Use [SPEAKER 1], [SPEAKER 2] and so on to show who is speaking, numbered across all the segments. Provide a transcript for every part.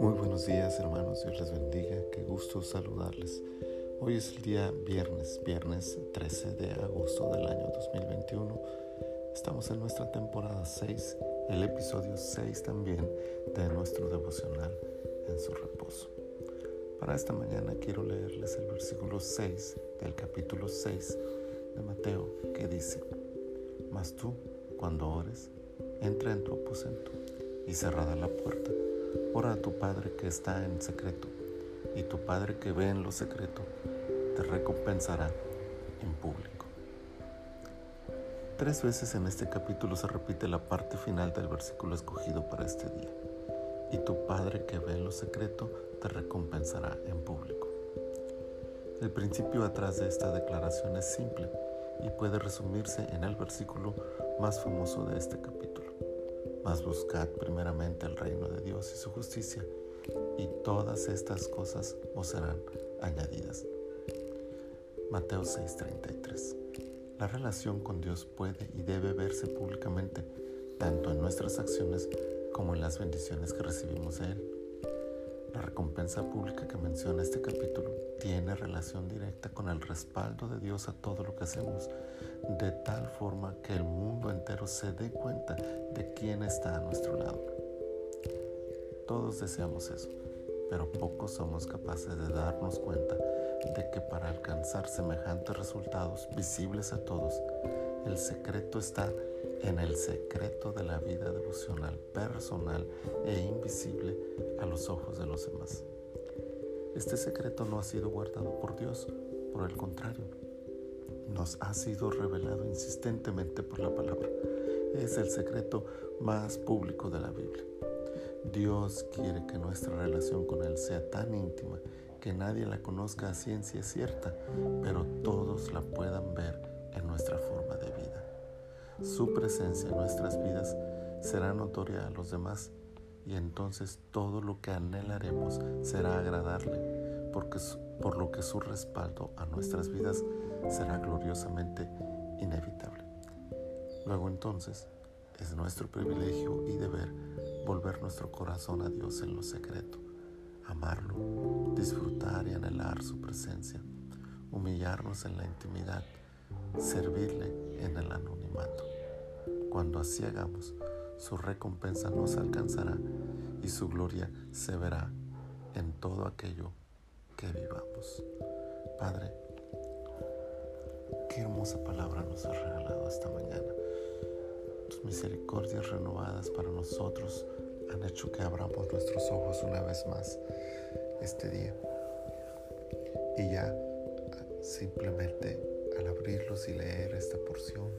[SPEAKER 1] Muy buenos días hermanos, Dios les bendiga, qué gusto saludarles. Hoy es el día viernes, viernes 13 de agosto del año 2021. Estamos en nuestra temporada 6, el episodio 6 también de nuestro devocional en su reposo. Para esta mañana quiero leerles el versículo 6 del capítulo 6 de Mateo que dice, Mas tú, cuando ores, entra en tu aposento y cerrada la puerta, ora a tu Padre que está en secreto, y tu Padre que ve en lo secreto te recompensará en público. Tres veces en este capítulo se repite la parte final del versículo escogido para este día. Y tu Padre que ve en lo secreto te recompensará en público. El principio atrás de esta declaración es simple y puede resumirse en el versículo más famoso de este capítulo. Mas buscad primeramente el reino de Dios y su justicia, y todas estas cosas os serán añadidas. Mateo 6:33 La relación con Dios puede y debe verse públicamente, tanto en nuestras acciones como en las bendiciones que recibimos de Él. La recompensa pública que menciona este capítulo tiene relación directa con el respaldo de Dios a todo lo que hacemos, de tal forma que el mundo entero se dé cuenta de quién está a nuestro lado. Todos deseamos eso, pero pocos somos capaces de darnos cuenta de que para alcanzar semejantes resultados visibles a todos, el secreto está en el secreto de la vida devocional personal e invisible a los ojos de los demás. Este secreto no ha sido guardado por Dios, por el contrario, nos ha sido revelado insistentemente por la palabra. Es el secreto más público de la Biblia. Dios quiere que nuestra relación con Él sea tan íntima que nadie la conozca a ciencia cierta, pero todos la puedan ver Su presencia en nuestras vidas será notoria a los demás y entonces todo lo que anhelaremos será agradarle, porque, por lo que su respaldo a nuestras vidas será gloriosamente inevitable. Luego entonces es nuestro privilegio y deber volver nuestro corazón a Dios en lo secreto, amarlo, disfrutar y anhelar su presencia, humillarnos en la intimidad, servirle en el. Cuando así hagamos, su recompensa nos alcanzará y su gloria se verá en todo aquello que vivamos. Padre, qué hermosa palabra nos has regalado esta mañana. Tus misericordias renovadas para nosotros han hecho que abramos nuestros ojos una vez más este día. Y ya simplemente al abrirlos y leer esta porción,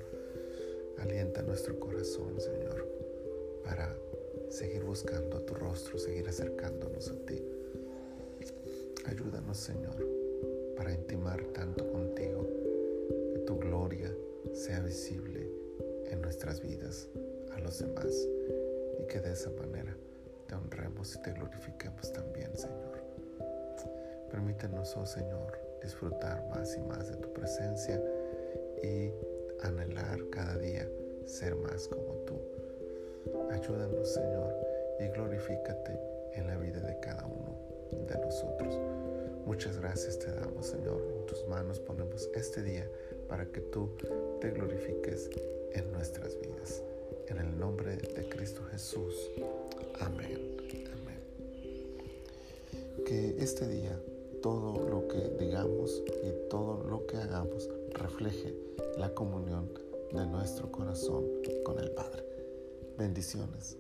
[SPEAKER 1] alienta nuestro corazón, Señor, para seguir buscando tu rostro, seguir acercándonos a ti. Ayúdanos, Señor, para intimar tanto contigo, que tu gloria sea visible en nuestras vidas a los demás y que de esa manera te honremos y te glorifiquemos también, Señor. Permítenos, oh Señor, disfrutar más y más de tu presencia y anhelar cada día ser más como tú. Ayúdanos, Señor, y glorifícate en la vida de cada uno de nosotros. Muchas gracias te damos, Señor. En tus manos ponemos este día para que tú te glorifiques en nuestras vidas. En el nombre de Cristo Jesús. Amén. Amén. Que este día todo lo que digamos y todo lo que hagamos refleje la comunión de nuestro corazón con el Padre. Bendiciones.